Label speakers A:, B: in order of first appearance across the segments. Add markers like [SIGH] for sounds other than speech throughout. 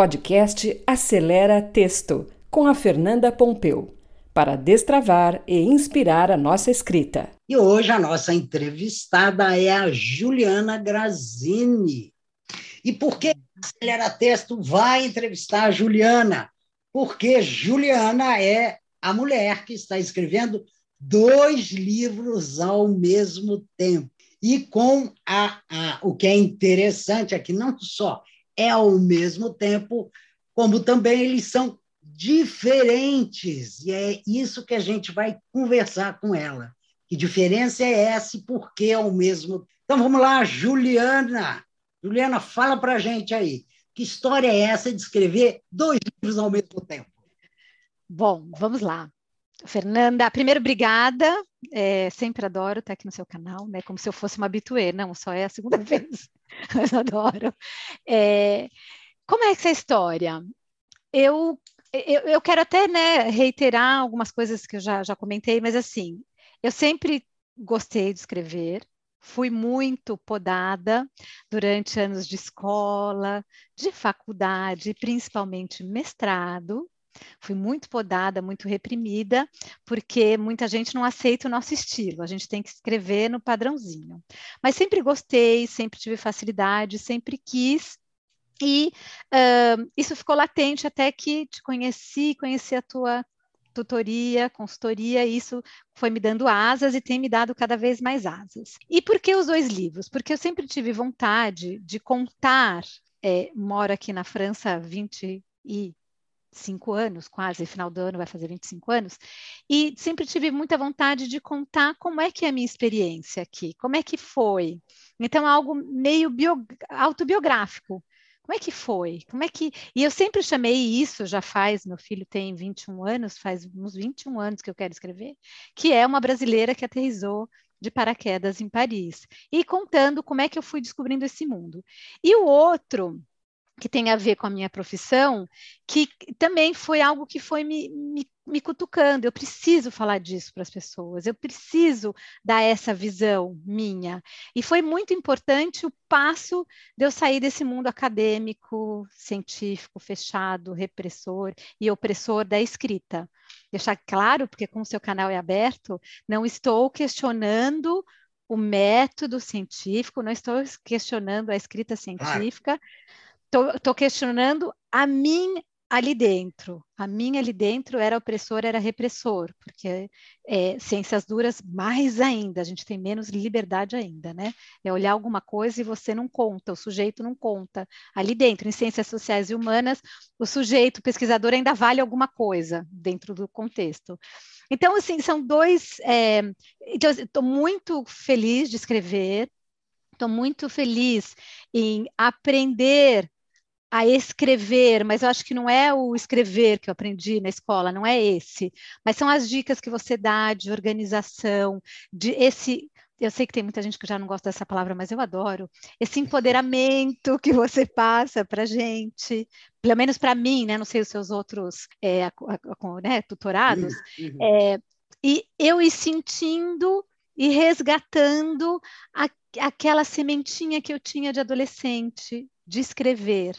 A: Podcast Acelera Texto, com a Fernanda Pompeu, para destravar e inspirar a nossa escrita.
B: E hoje a nossa entrevistada é a Juliana Grazini. E por que Acelera Texto vai entrevistar a Juliana? Porque Juliana é a mulher que está escrevendo dois livros ao mesmo tempo. E com a, a, o que é interessante é que não só é ao mesmo tempo, como também eles são diferentes. E é isso que a gente vai conversar com ela. Que diferença é essa e por que ao mesmo Então vamos lá, Juliana. Juliana, fala para a gente aí. Que história é essa de escrever dois livros ao mesmo tempo?
C: Bom, vamos lá. Fernanda, primeiro, obrigada. É, sempre adoro estar aqui no seu canal, né? Como se eu fosse uma habituê. Não, só é a segunda [LAUGHS] vez. Mas adoro. É, como é essa história? Eu, eu, eu quero até né, reiterar algumas coisas que eu já, já comentei, mas assim, eu sempre gostei de escrever, fui muito podada durante anos de escola, de faculdade, principalmente mestrado. Fui muito podada, muito reprimida, porque muita gente não aceita o nosso estilo, a gente tem que escrever no padrãozinho. Mas sempre gostei, sempre tive facilidade, sempre quis. E uh, isso ficou latente até que te conheci, conheci a tua tutoria, consultoria, e isso foi me dando asas e tem me dado cada vez mais asas. E por que os dois livros? Porque eu sempre tive vontade de contar, é, moro aqui na França há 20 e cinco anos, quase, final do ano vai fazer 25 anos, e sempre tive muita vontade de contar como é que é a minha experiência aqui, como é que foi. Então, algo meio bio, autobiográfico. Como é que foi? Como é que. E eu sempre chamei isso, já faz, meu filho tem 21 anos, faz uns 21 anos que eu quero escrever, que é uma brasileira que aterrizou de paraquedas em Paris. E contando como é que eu fui descobrindo esse mundo. E o outro, que tem a ver com a minha profissão, que também foi algo que foi me, me, me cutucando. Eu preciso falar disso para as pessoas, eu preciso dar essa visão minha. E foi muito importante o passo de eu sair desse mundo acadêmico, científico, fechado, repressor e opressor da escrita. Deixar claro, porque como o seu canal é aberto, não estou questionando o método científico, não estou questionando a escrita científica. Claro Estou questionando a mim ali dentro. A mim ali dentro era opressor, era repressor, porque é, ciências duras, mais ainda, a gente tem menos liberdade ainda, né? É olhar alguma coisa e você não conta, o sujeito não conta. Ali dentro, em ciências sociais e humanas, o sujeito, o pesquisador, ainda vale alguma coisa dentro do contexto. Então, assim, são dois. É, então, estou muito feliz de escrever, estou muito feliz em aprender a escrever, mas eu acho que não é o escrever que eu aprendi na escola, não é esse, mas são as dicas que você dá de organização, de esse eu sei que tem muita gente que já não gosta dessa palavra, mas eu adoro esse empoderamento que você passa para gente, pelo menos para mim, né? Não sei os seus outros é, a, a, né, tutorados, uhum. é, e eu ir sentindo e resgatando a, aquela sementinha que eu tinha de adolescente de escrever,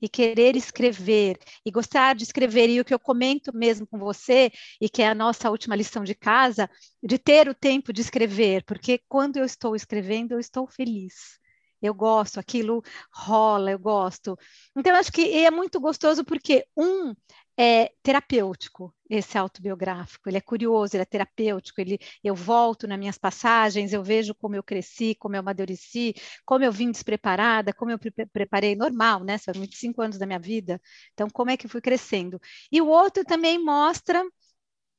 C: e querer escrever e gostar de escrever, e o que eu comento mesmo com você, e que é a nossa última lição de casa, de ter o tempo de escrever, porque quando eu estou escrevendo, eu estou feliz. Eu gosto, aquilo rola, eu gosto. Então, eu acho que é muito gostoso porque, um, é terapêutico esse autobiográfico, ele é curioso, ele é terapêutico, ele, eu volto nas minhas passagens, eu vejo como eu cresci, como eu amadureci, como eu vim despreparada, como eu pre preparei normal, né? São 25 anos da minha vida, então como é que fui crescendo. E o outro também mostra,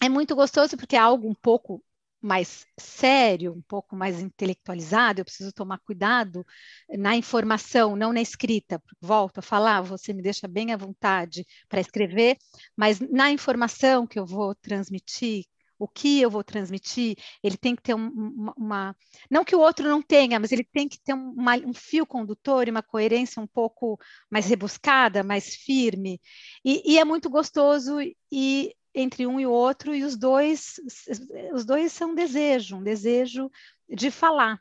C: é muito gostoso porque é algo um pouco mais sério, um pouco mais intelectualizado, eu preciso tomar cuidado na informação, não na escrita. Volto a falar, você me deixa bem à vontade para escrever, mas na informação que eu vou transmitir, o que eu vou transmitir, ele tem que ter uma, uma, não que o outro não tenha, mas ele tem que ter uma, um fio condutor e uma coerência um pouco mais rebuscada, mais firme, e, e é muito gostoso e entre um e outro, e os dois, os dois são um desejo, um desejo de falar,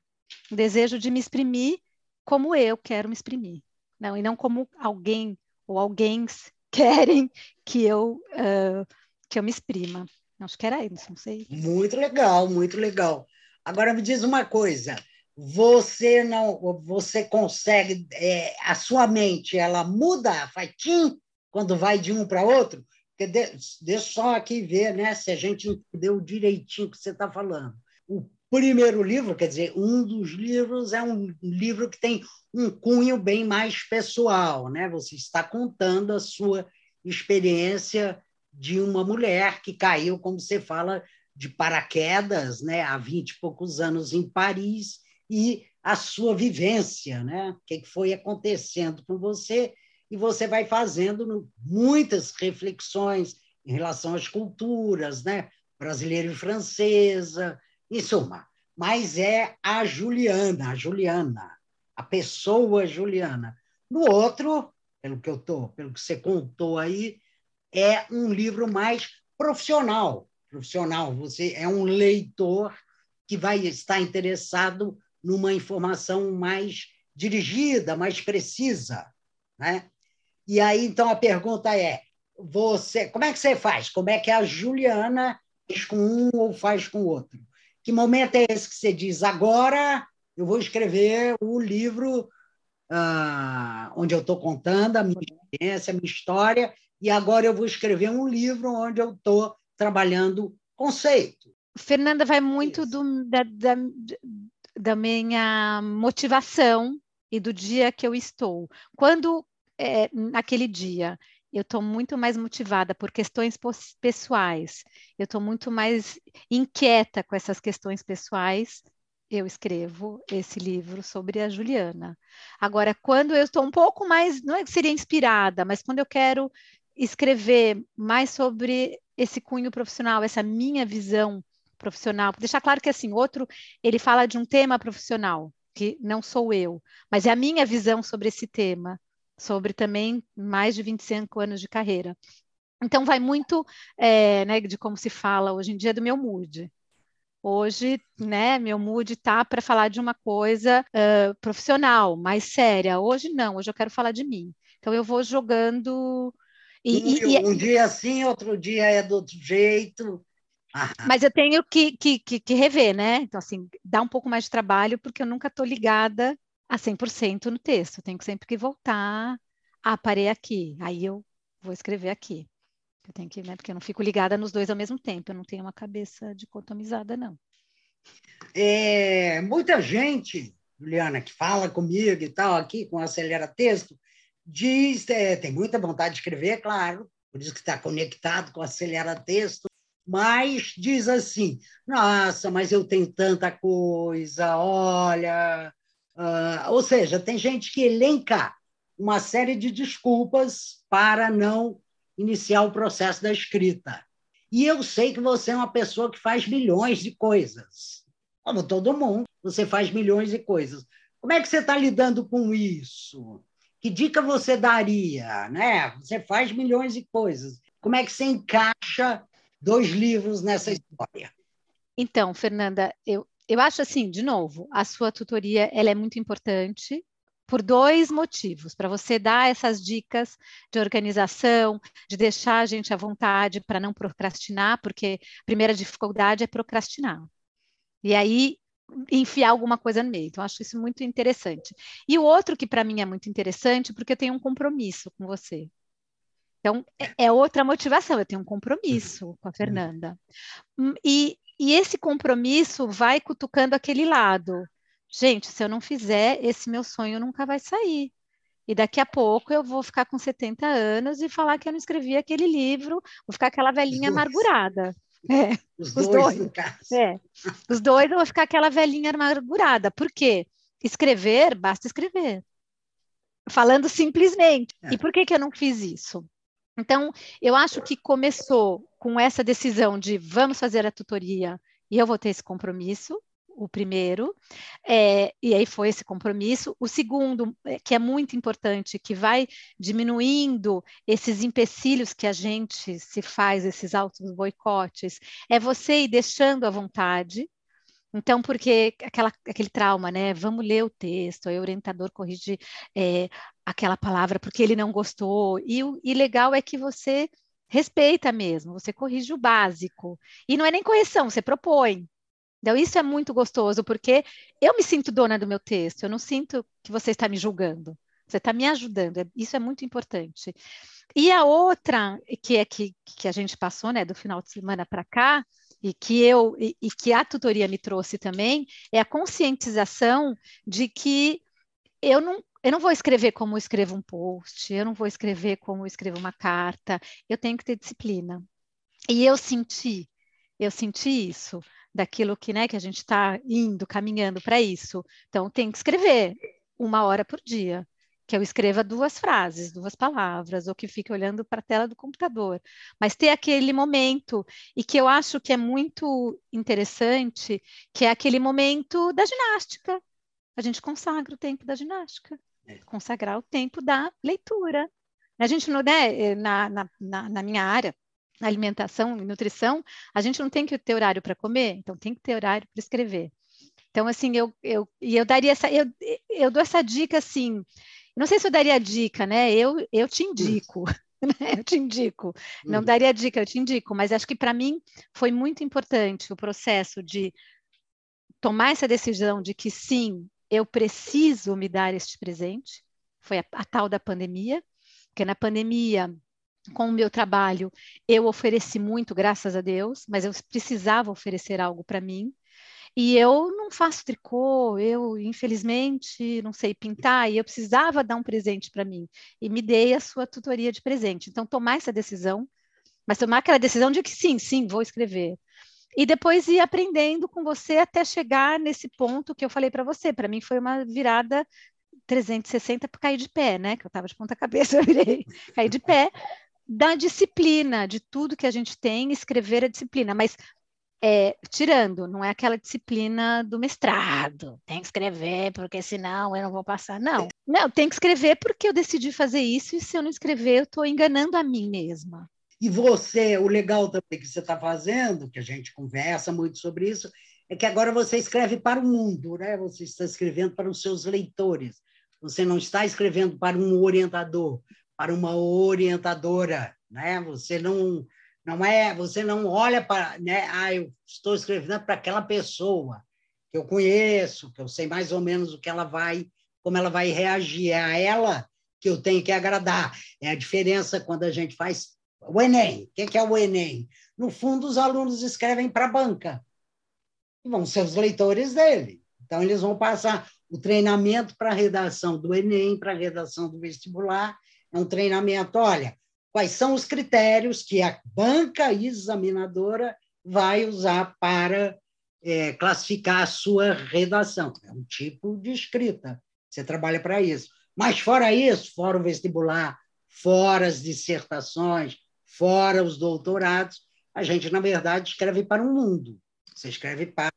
C: um desejo de me exprimir como eu quero me exprimir, não, e não como alguém ou alguém [LAUGHS] querem que eu, uh, que eu me exprima. Acho que era isso, não sei.
B: Muito legal, muito legal. Agora me diz uma coisa, você não, você consegue, é, a sua mente, ela muda, faz tim, quando vai de um para outro? Deixa só aqui ver né, se a gente entendeu direitinho o que você está falando. O primeiro livro, quer dizer, um dos livros é um livro que tem um cunho bem mais pessoal, né? Você está contando a sua experiência de uma mulher que caiu, como você fala, de paraquedas, né, há 20 e poucos anos em Paris, e a sua vivência, né? O que foi acontecendo com você, e você vai fazendo muitas reflexões em relação às culturas, né? Brasileira e francesa, em suma. Mas é a Juliana, a Juliana, a pessoa Juliana. No outro, pelo que eu tô, pelo que você contou aí, é um livro mais profissional. Profissional, você é um leitor que vai estar interessado numa informação mais dirigida, mais precisa, né? E aí então a pergunta é: você, como é que você faz? Como é que a Juliana faz com um ou faz com o outro? Que momento é esse que você diz agora? Eu vou escrever o livro ah, onde eu estou contando a minha experiência, a minha história, e agora eu vou escrever um livro onde eu estou trabalhando conceito.
C: Fernanda, vai muito do, da, da, da, minha motivação e do dia que eu estou. Quando, é, naquele dia, eu estou muito mais motivada por questões pessoais, eu estou muito mais inquieta com essas questões pessoais, eu escrevo esse livro sobre a Juliana. Agora, quando eu estou um pouco mais, não é que seria inspirada, mas quando eu quero escrever mais sobre esse cunho profissional, essa minha visão profissional. Deixar claro que assim, outro, ele fala de um tema profissional, que não sou eu, mas é a minha visão sobre esse tema, sobre também mais de 25 anos de carreira. Então vai muito é, né, de como se fala hoje em dia do meu mood. Hoje, né, meu mood tá para falar de uma coisa uh, profissional, mais séria. Hoje não, hoje eu quero falar de mim. Então eu vou jogando
B: e, e, um, dia assim, outro dia é do outro jeito.
C: Mas eu tenho que, que, que, que, rever, né? Então, assim, dá um pouco mais de trabalho, porque eu nunca estou ligada a 100% no texto. Eu tenho sempre que voltar. Ah, parei aqui. Aí eu vou escrever aqui. Eu tenho que, né? Porque eu não fico ligada nos dois ao mesmo tempo. Eu não tenho uma cabeça dicotomizada, não.
B: É, muita gente, Juliana, que fala comigo e tal, aqui com Acelera Texto, diz, é, tem muita vontade de escrever, claro, por isso que está conectado com Acelera Texto, mas diz assim: nossa, mas eu tenho tanta coisa, olha. Uh, ou seja, tem gente que elenca uma série de desculpas para não iniciar o processo da escrita. E eu sei que você é uma pessoa que faz milhões de coisas. Como todo mundo, você faz milhões de coisas. Como é que você está lidando com isso? Que dica você daria? Né? Você faz milhões de coisas. Como é que você encaixa dois livros nessa história?
C: Então, Fernanda, eu, eu acho assim, de novo, a sua tutoria ela é muito importante por dois motivos, para você dar essas dicas de organização, de deixar a gente à vontade para não procrastinar, porque a primeira dificuldade é procrastinar. E aí enfiar alguma coisa no meio. Então, acho isso muito interessante. E o outro que para mim é muito interessante, porque eu tenho um compromisso com você. Então, é, é outra motivação, eu tenho um compromisso com a Fernanda. Hum, e, e esse compromisso vai cutucando aquele lado. Gente, se eu não fizer, esse meu sonho nunca vai sair. E daqui a pouco eu vou ficar com 70 anos e falar que eu não escrevi aquele livro, vou ficar aquela velhinha amargurada. [LAUGHS]
B: É, os, os dois, dois.
C: É. Os dois eu vou ficar aquela velhinha amargurada. Por quê? Escrever, basta escrever. Falando simplesmente. É. E por que, que eu não fiz isso? Então, eu acho que começou com essa decisão de vamos fazer a tutoria e eu vou ter esse compromisso, o primeiro, é, e aí foi esse compromisso. O segundo, é, que é muito importante, que vai diminuindo esses empecilhos que a gente se faz, esses altos boicotes, é você ir deixando à vontade. Então, porque aquela, aquele trauma, né? Vamos ler o texto, aí o orientador corrige é, aquela palavra porque ele não gostou. E o e legal é que você respeita mesmo, você corrige o básico. E não é nem correção, você propõe. Então, isso é muito gostoso, porque eu me sinto dona do meu texto, eu não sinto que você está me julgando, você está me ajudando, é, isso é muito importante. E a outra, que é que, que a gente passou, né, do final de semana para cá, e que eu e, e que a tutoria me trouxe também, é a conscientização de que eu não eu não vou escrever como escrevo um post, eu não vou escrever como escrevo uma carta, eu tenho que ter disciplina. E eu senti, eu senti isso, daquilo que, né, que a gente está indo, caminhando para isso. Então, tem que escrever uma hora por dia, que eu escreva duas frases, duas palavras, ou que fique olhando para a tela do computador. Mas ter aquele momento, e que eu acho que é muito interessante, que é aquele momento da ginástica. A gente consagra o tempo da ginástica. Consagrar o tempo da leitura. A gente não, né, na, na, na minha área, na alimentação e nutrição, a gente não tem que ter horário para comer, então tem que ter horário para escrever. Então, assim, eu, eu, e eu daria essa, eu, eu dou essa dica, assim, não sei se eu daria dica, né? Eu, eu te indico, [LAUGHS] né? Eu te indico. Não uhum. daria dica, eu te indico, mas acho que para mim foi muito importante o processo de tomar essa decisão de que sim, eu preciso me dar este presente, foi a, a tal da pandemia, porque na pandemia, com o meu trabalho, eu ofereci muito, graças a Deus, mas eu precisava oferecer algo para mim. E eu não faço tricô, eu, infelizmente, não sei pintar, e eu precisava dar um presente para mim. E me dei a sua tutoria de presente. Então, tomar essa decisão, mas tomar aquela decisão de que sim, sim, vou escrever e depois ir aprendendo com você até chegar nesse ponto que eu falei para você. Para mim foi uma virada 360 para cair de pé, né? Que eu estava de ponta cabeça, eu virei, cair de pé da disciplina, de tudo que a gente tem, escrever a disciplina, mas é, tirando, não é aquela disciplina do mestrado, tem que escrever porque senão eu não vou passar, não. Não, tem que escrever porque eu decidi fazer isso e se eu não escrever eu estou enganando a mim mesma.
B: E você, o legal também que você está fazendo, que a gente conversa muito sobre isso, é que agora você escreve para o mundo, né? Você está escrevendo para os seus leitores. Você não está escrevendo para um orientador, para uma orientadora, né? Você não não é, você não olha para, né? Ah, eu estou escrevendo para aquela pessoa que eu conheço, que eu sei mais ou menos o que ela vai, como ela vai reagir. É a ela que eu tenho que agradar. É a diferença quando a gente faz o Enem. O que é o Enem? No fundo, os alunos escrevem para a banca. E vão ser os leitores dele. Então, eles vão passar o treinamento para a redação do Enem, para a redação do vestibular. É um treinamento, olha, quais são os critérios que a banca examinadora vai usar para é, classificar a sua redação. É um tipo de escrita. Você trabalha para isso. Mas, fora isso, fora o vestibular, fora as dissertações, fora os doutorados, a gente, na verdade, escreve para um mundo. Você escreve para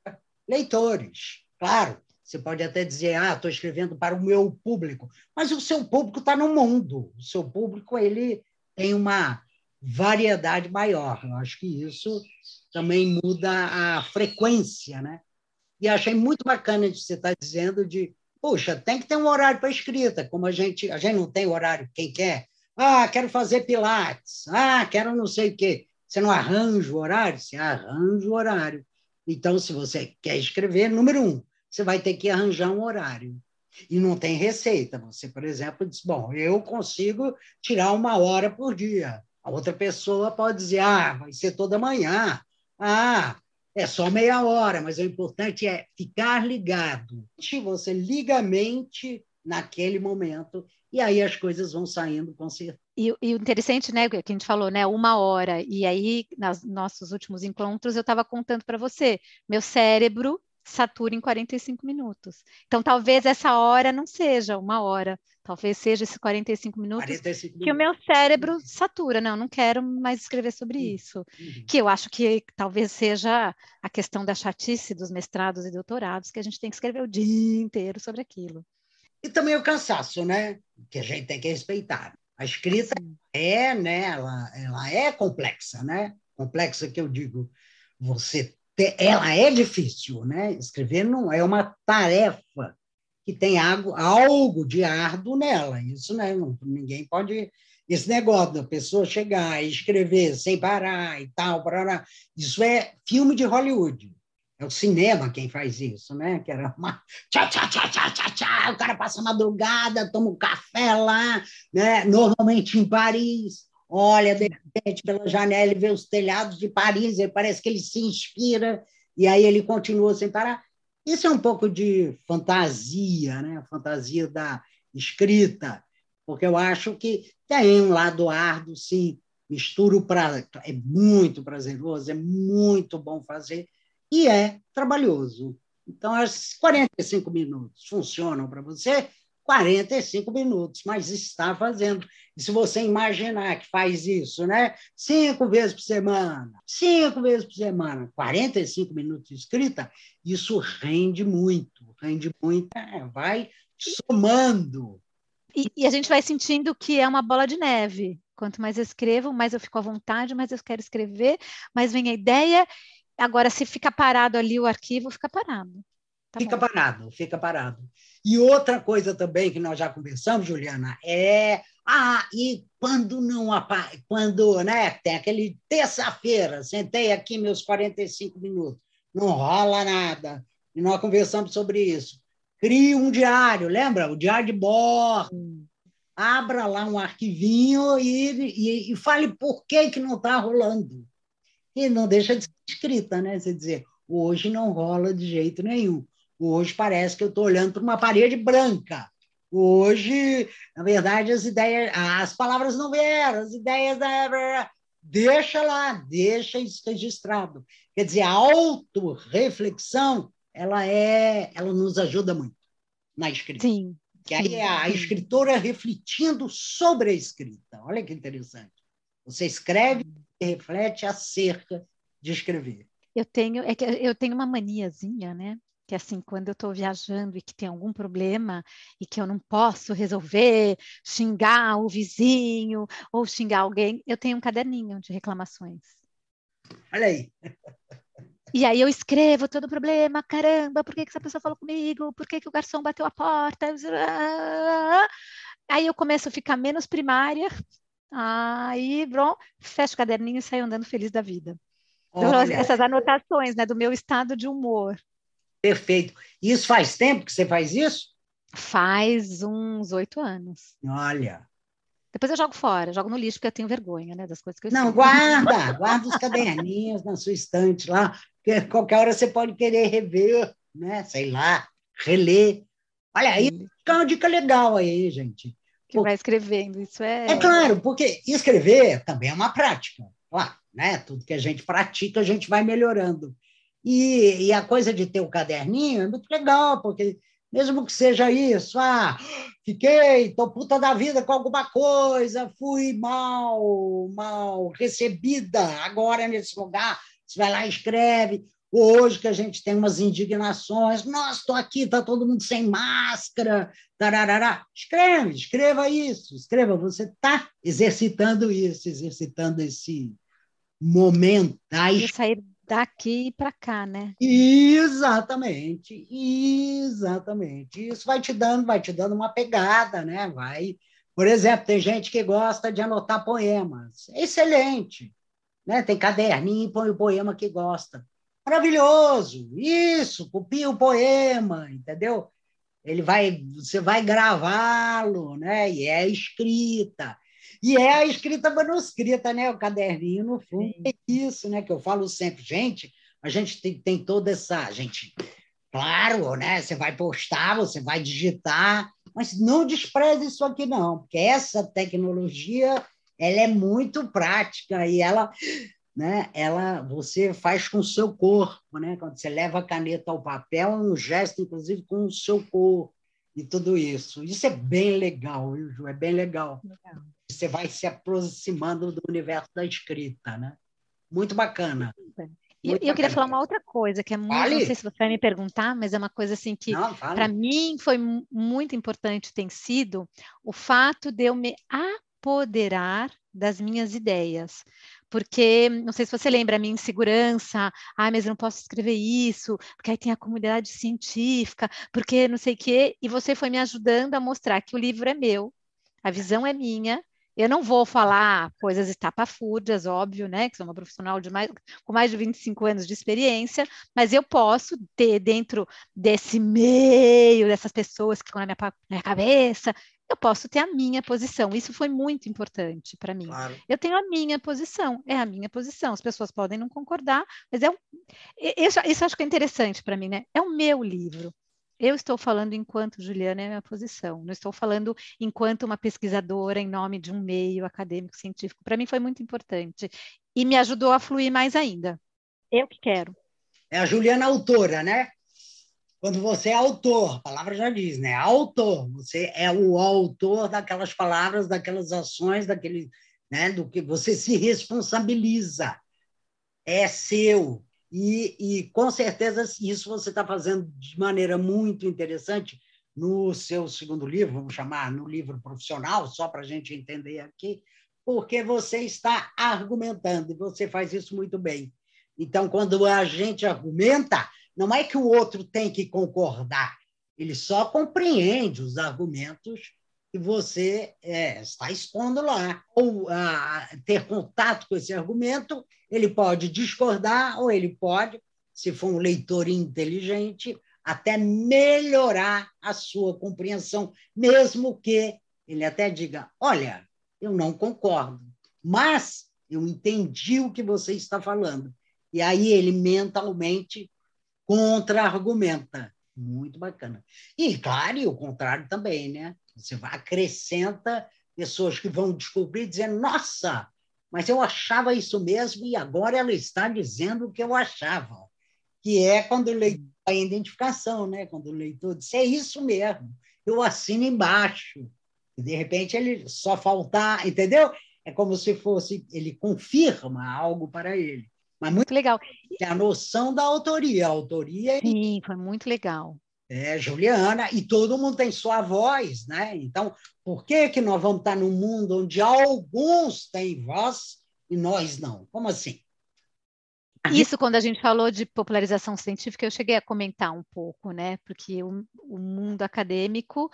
B: leitores. Claro, você pode até dizer, ah, estou escrevendo para o meu público, mas o seu público está no mundo. O seu público ele tem uma variedade maior. Eu acho que isso também muda a frequência, né? E achei muito bacana de você estar dizendo de, puxa, tem que ter um horário para escrita, como a gente, a gente não tem horário quem quer, ah, quero fazer pilates. Ah, quero não sei o quê. Você não arranja o horário? Você arranja o horário. Então, se você quer escrever, número um, você vai ter que arranjar um horário. E não tem receita. Você, por exemplo, diz: Bom, eu consigo tirar uma hora por dia. A outra pessoa pode dizer: Ah, vai ser toda manhã. Ah, é só meia hora, mas o importante é ficar ligado. Você liga a mente naquele momento e aí as coisas vão saindo com certeza.
C: E, e, o interessante, né, que a gente falou, né, uma hora, e aí, nos nossos últimos encontros, eu estava contando para você, meu cérebro satura em 45 minutos. Então, talvez essa hora não seja uma hora, talvez seja esses 45 minutos 45 que minutos. o meu cérebro satura. Não, não quero mais escrever sobre uhum. isso. Uhum. Que eu acho que talvez seja a questão da chatice dos mestrados e doutorados, que a gente tem que escrever o dia inteiro sobre aquilo.
B: E também o cansaço, né? Que a gente tem que respeitar. A escrita é, né? Ela, ela é complexa, né? Complexa que eu digo, você te, ela é difícil, né? Escrever não é uma tarefa que tem algo, algo de árduo nela. Isso né, não, ninguém pode. Esse negócio da pessoa chegar e escrever sem parar e tal, parará, isso é filme de Hollywood. É o cinema quem faz isso, né? Que era uma [LAUGHS] tchá, tchá, tchá, tchá, tchá, tchá, o cara passa a madrugada, toma um café lá, né? Normalmente em Paris, olha de repente pela janela e vê os telhados de Paris, parece que ele se inspira e aí ele continua sem parar. Isso é um pouco de fantasia, né? Fantasia da escrita, porque eu acho que tem um lado árduo, sim. Misturo para é muito prazeroso, é muito bom fazer e é trabalhoso. Então, as 45 minutos funcionam para você, 45 minutos, mas está fazendo. E se você imaginar que faz isso, né? Cinco vezes por semana, cinco vezes por semana, 45 minutos de escrita, isso rende muito, rende muito, é, vai somando.
C: E, e, a gente vai sentindo que é uma bola de neve. Quanto mais eu escrevo, mais eu fico à vontade, mais eu quero escrever, mais vem a ideia, Agora, se fica parado ali o arquivo, fica parado.
B: Tá fica bom. parado, fica parado. E outra coisa também que nós já conversamos, Juliana, é ah, e quando não quando, né, tem aquele terça-feira, sentei aqui meus 45 minutos, não rola nada. E nós conversamos sobre isso. Crie um diário, lembra? O diário de bordo. Hum. Abra lá um arquivinho e, e, e fale por que, que não está rolando e não deixa de ser escrita, né? Você dizer, hoje não rola de jeito nenhum. Hoje parece que eu estou olhando para uma parede branca. Hoje, na verdade, as ideias, as palavras não vieram, as ideias. Deixa lá, deixa isso registrado. Quer dizer, a autorreflexão, ela é, ela nos ajuda muito na escrita.
C: Sim.
B: Que aí é a escritora refletindo sobre a escrita. Olha que interessante. Você escreve reflete acerca de escrever.
C: Eu tenho, é que eu tenho uma maniazinha, né? Que assim, quando eu estou viajando e que tem algum problema e que eu não posso resolver, xingar o vizinho ou xingar alguém, eu tenho um caderninho de reclamações.
B: Olha aí. [LAUGHS]
C: E aí eu escrevo todo o problema, caramba, por que, que essa pessoa falou comigo? Por que, que o garçom bateu a porta? Aí eu começo a ficar menos primária Aí, bom, fecho o caderninho e saio andando feliz da vida. Então. Essas anotações, né, do meu estado de humor.
B: Perfeito. Isso faz tempo que você faz isso?
C: Faz uns oito anos.
B: Olha.
C: Depois eu jogo fora, jogo no lixo, porque eu tenho vergonha, né, das coisas que eu
B: Não, guarda, guarda os caderninhos na sua estante lá, porque qualquer hora você pode querer rever, né, sei lá, reler. Olha aí, fica uma dica legal aí, gente
C: que vai escrevendo. Isso é.
B: É claro, porque escrever também é uma prática. Lá, né? Tudo que a gente pratica, a gente vai melhorando. E, e a coisa de ter o caderninho é muito legal, porque mesmo que seja isso, ah, fiquei, tô puta da vida com alguma coisa, fui mal, mal recebida agora nesse lugar, você vai lá e escreve. Hoje que a gente tem umas indignações, nossa, estou aqui, está todo mundo sem máscara, tararará. Escreve, escreva isso, escreva, você está exercitando isso, exercitando esse momento.
C: E sair daqui para cá, né?
B: Exatamente, exatamente. Isso vai te dando, vai te dando uma pegada, né? Vai. Por exemplo, tem gente que gosta de anotar poemas. Excelente. Né? Tem caderninho e põe o poema que gosta. Maravilhoso! Isso, copia o poema, entendeu? Ele vai, você vai gravá-lo, né? E é escrita. E é a escrita manuscrita, né? O caderninho, no fundo, é isso, né? Que eu falo sempre, gente, a gente tem, tem toda essa. A gente, claro, né? Você vai postar, você vai digitar, mas não despreze isso aqui, não, porque essa tecnologia ela é muito prática e ela né, ela você faz com o seu corpo, né? Quando você leva a caneta ao papel, é um gesto, inclusive, com o seu corpo e tudo isso. Isso é bem legal, viu, Ju? É bem legal. legal. Você vai se aproximando do universo da escrita, né? Muito bacana.
C: E eu, eu queria falar uma outra coisa, que é muito, não sei se você vai me perguntar, mas é uma coisa assim que para mim foi muito importante tem sido o fato de eu me apoderar das minhas ideias. Porque não sei se você lembra a minha insegurança, ah, mas eu não posso escrever isso, porque aí tem a comunidade científica, porque não sei o quê, e você foi me ajudando a mostrar que o livro é meu, a visão é minha, eu não vou falar coisas estapafúrdias, óbvio, né? Que sou uma profissional de mais, com mais de 25 anos de experiência, mas eu posso ter dentro desse meio, dessas pessoas que ficam na minha, na minha cabeça, eu posso ter a minha posição. Isso foi muito importante para mim. Claro. Eu tenho a minha posição, é a minha posição. As pessoas podem não concordar, mas é um, isso, isso acho que é interessante para mim, né? É o meu livro. Eu estou falando enquanto Juliana é a minha posição, não estou falando enquanto uma pesquisadora em nome de um meio acadêmico científico. Para mim foi muito importante e me ajudou a fluir mais ainda. Eu que quero.
B: É a Juliana autora, né? Quando você é autor, a palavra já diz, né? Autor, você é o autor daquelas palavras, daquelas ações, daquele, né? Do que você se responsabiliza. É seu, e, e com certeza isso você está fazendo de maneira muito interessante no seu segundo livro, vamos chamar no livro profissional, só para a gente entender aqui, porque você está argumentando e você faz isso muito bem. Então, quando a gente argumenta, não é que o outro tem que concordar, ele só compreende os argumentos que você é, está expondo lá. Ou a, ter contato com esse argumento, ele pode discordar, ou ele pode, se for um leitor inteligente, até melhorar a sua compreensão, mesmo que ele até diga: Olha, eu não concordo, mas eu entendi o que você está falando. E aí ele mentalmente contra-argumenta. Muito bacana. E, claro, e o contrário também, né? Você acrescenta pessoas que vão descobrir dizendo, nossa, mas eu achava isso mesmo e agora ela está dizendo o que eu achava. Que é quando o leitor, a identificação, né? quando o leitor diz, é isso mesmo, eu assino embaixo. E, de repente, ele só faltar, entendeu? É como se fosse, ele confirma algo para ele.
C: Mas muito, muito legal.
B: É a noção da autoria. A autoria.
C: É Sim, foi muito legal
B: é, Juliana, e todo mundo tem sua voz, né? Então, por que, que nós vamos estar num mundo onde alguns têm voz e nós não? Como assim?
C: Isso, quando a gente falou de popularização científica, eu cheguei a comentar um pouco, né? Porque o, o mundo acadêmico,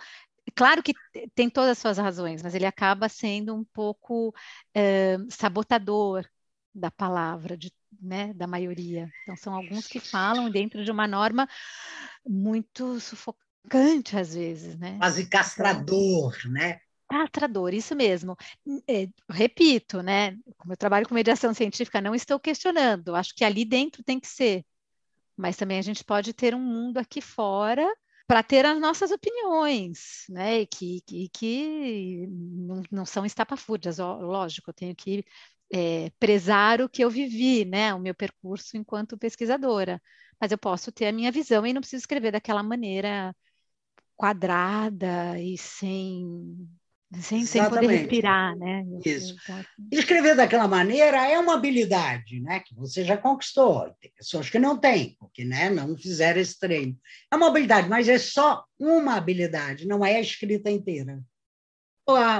C: claro que tem todas as suas razões, mas ele acaba sendo um pouco é, sabotador da palavra, de, né, da maioria. Então, são alguns que falam dentro de uma norma muito sufocante, às vezes, né?
B: Quase castrador, né?
C: Castrador, isso mesmo. É, repito, né? Como eu trabalho com mediação científica, não estou questionando. Acho que ali dentro tem que ser. Mas também a gente pode ter um mundo aqui fora para ter as nossas opiniões, né? E que, que, que não, não são estapafúrdias, lógico, eu tenho que é, prezar o que eu vivi, né, o meu percurso enquanto pesquisadora. Mas eu posso ter a minha visão e não preciso escrever daquela maneira quadrada e sem sem, sem poder respirar, né?
B: Isso. Então, assim. Escrever daquela maneira é uma habilidade, né? Que você já conquistou. Tem pessoas que não têm, porque né, não fizeram esse treino. É uma habilidade, mas é só uma habilidade, não é a escrita inteira.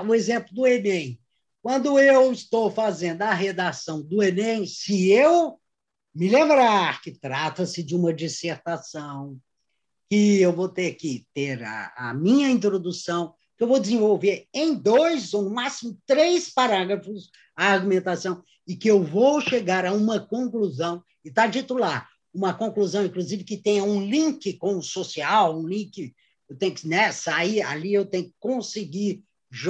B: O exemplo do Enem. Quando eu estou fazendo a redação do Enem, se eu me lembrar que trata-se de uma dissertação, que eu vou ter que ter a, a minha introdução, que eu vou desenvolver em dois ou no máximo três parágrafos a argumentação e que eu vou chegar a uma conclusão, e está dito lá, uma conclusão, inclusive, que tenha um link com o social, um link, eu tenho que né, sair ali, eu tenho que conseguir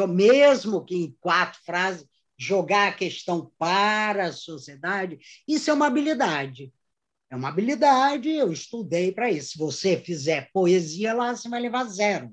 B: mesmo que em quatro frases, jogar a questão para a sociedade, isso é uma habilidade. É uma habilidade, eu estudei para isso. Se você fizer poesia lá, você vai levar zero.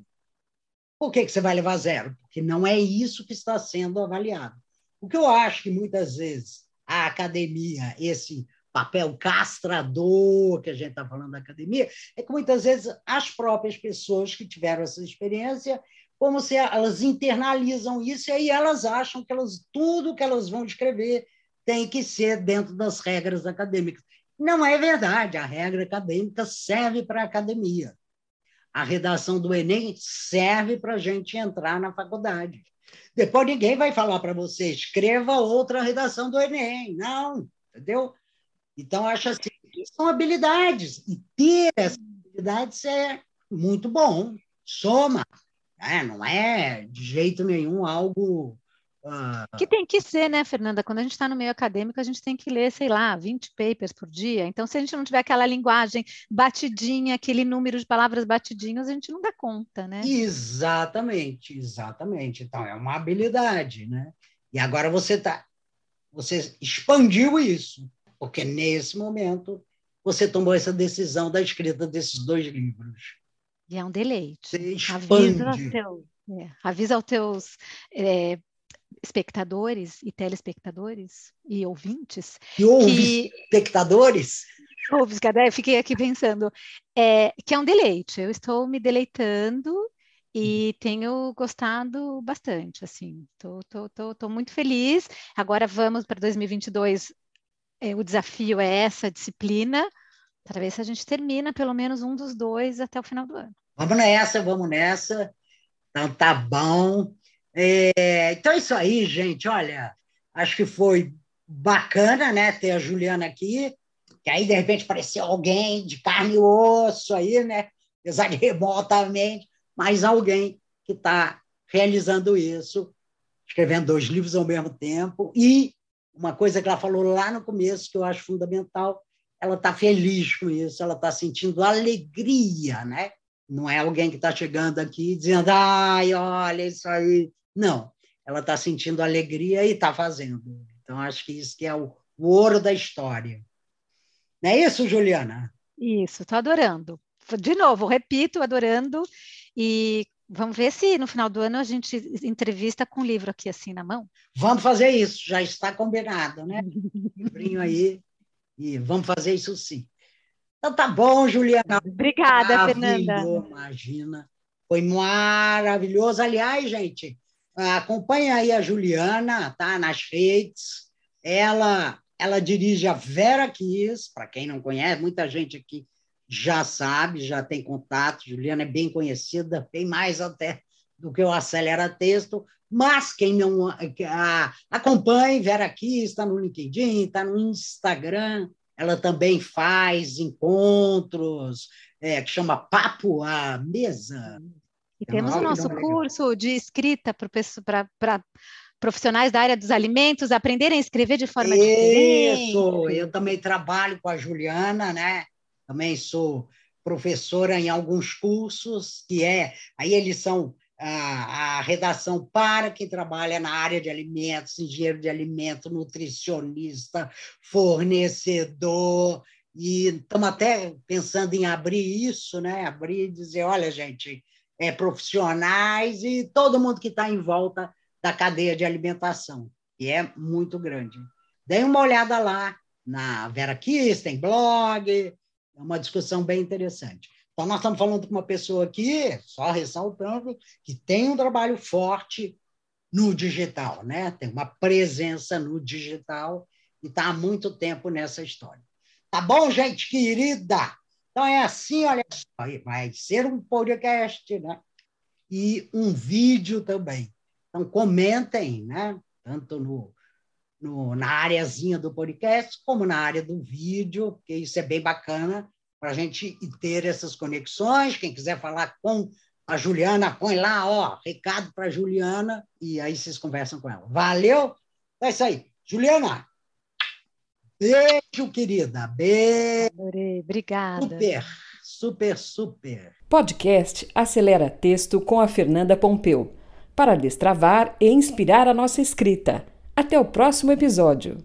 B: Por que, que você vai levar zero? Porque não é isso que está sendo avaliado. O que eu acho que muitas vezes a academia, esse papel castrador que a gente está falando da academia, é que muitas vezes as próprias pessoas que tiveram essa experiência como se elas internalizam isso e aí elas acham que elas, tudo que elas vão escrever tem que ser dentro das regras acadêmicas. Não é verdade, a regra acadêmica serve para a academia. A redação do Enem serve para a gente entrar na faculdade. Depois ninguém vai falar para você, escreva outra redação do Enem. Não, entendeu? Então, acho assim, são habilidades. E ter essas habilidades é muito bom. Soma. Né? Não é de jeito nenhum algo
C: ah. Que tem que ser, né, Fernanda? Quando a gente está no meio acadêmico, a gente tem que ler, sei lá, 20 papers por dia. Então, se a gente não tiver aquela linguagem batidinha, aquele número de palavras batidinhos, a gente não dá conta, né?
B: Exatamente, exatamente. Então, é uma habilidade, né? E agora você tá, você expandiu isso, porque nesse momento você tomou essa decisão da escrita desses dois livros.
C: E é um deleite. Avisa, teus, é, avisa aos teus é, espectadores e telespectadores e ouvintes.
B: E ouve espectadores?
C: Ouves, cadê? Fiquei aqui pensando. É, que é um deleite. Eu estou me deleitando e uhum. tenho gostado bastante, assim. Tô, tô, tô, tô muito feliz. Agora vamos para 2022. É, o desafio é essa disciplina, para ver se a gente termina pelo menos um dos dois até o final do ano.
B: Vamos nessa, vamos nessa. Então tá bom. É, então é isso aí, gente. Olha, acho que foi bacana, né, ter a Juliana aqui, que aí de repente apareceu alguém de carne e osso aí, né, apesar de remotamente, mas alguém que está realizando isso, escrevendo dois livros ao mesmo tempo e uma coisa que ela falou lá no começo que eu acho fundamental, ela está feliz com isso, ela está sentindo alegria, né? Não é alguém que está chegando aqui dizendo, ai, olha isso aí, não, ela está sentindo alegria e está fazendo. Então, acho que isso que é o, o ouro da história. Não é isso, Juliana?
C: Isso, estou adorando. De novo, repito, adorando. E vamos ver se no final do ano a gente entrevista com o livro aqui assim na mão.
B: Vamos fazer isso, já está combinado, né? [LAUGHS] Livrinho aí. E vamos fazer isso sim. Então tá bom, Juliana.
C: Obrigada, Fernanda.
B: Imagina. Foi maravilhoso. Aliás, gente, Acompanha aí a Juliana, tá? Nas redes. Ela, ela dirige a Vera Kiss, para quem não conhece, muita gente aqui já sabe, já tem contato. Juliana é bem conhecida, bem mais até do que o Acelera Texto. Mas quem não a, acompanhe, Vera Kiss está no LinkedIn, está no Instagram. Ela também faz encontros, é, que chama Papo à Mesa.
C: E temos o nosso curso de escrita para profissionais da área dos alimentos aprenderem a escrever de forma Isso, diferente.
B: Isso, eu também trabalho com a Juliana, né? Também sou professora em alguns cursos, que é, aí eles são a, redação para quem trabalha na área de alimentos, engenheiro de alimento, nutricionista, fornecedor, e estamos até pensando em abrir isso, né? Abrir e dizer, olha, gente, é, profissionais e todo mundo que está em volta da cadeia de alimentação, que é muito grande. Dê uma olhada lá na Vera Kiss, tem blog, é uma discussão bem interessante. Então, nós estamos falando com uma pessoa aqui, só ressaltando, que tem um trabalho forte no digital, né? tem uma presença no digital e está há muito tempo nessa história. Tá bom, gente querida? Então é assim, olha só, vai ser um podcast, né? E um vídeo também. Então comentem, né? Tanto no, no, na areazinha do podcast, como na área do vídeo, porque isso é bem bacana para a gente ter essas conexões. Quem quiser falar com a Juliana, põe lá, ó, recado para a Juliana, e aí vocês conversam com ela. Valeu? É isso aí. Juliana, Beijo, querida. Beijo.
C: Adorei. Obrigada.
B: Super, super, super.
A: Podcast Acelera Texto com a Fernanda Pompeu. Para destravar e inspirar a nossa escrita. Até o próximo episódio.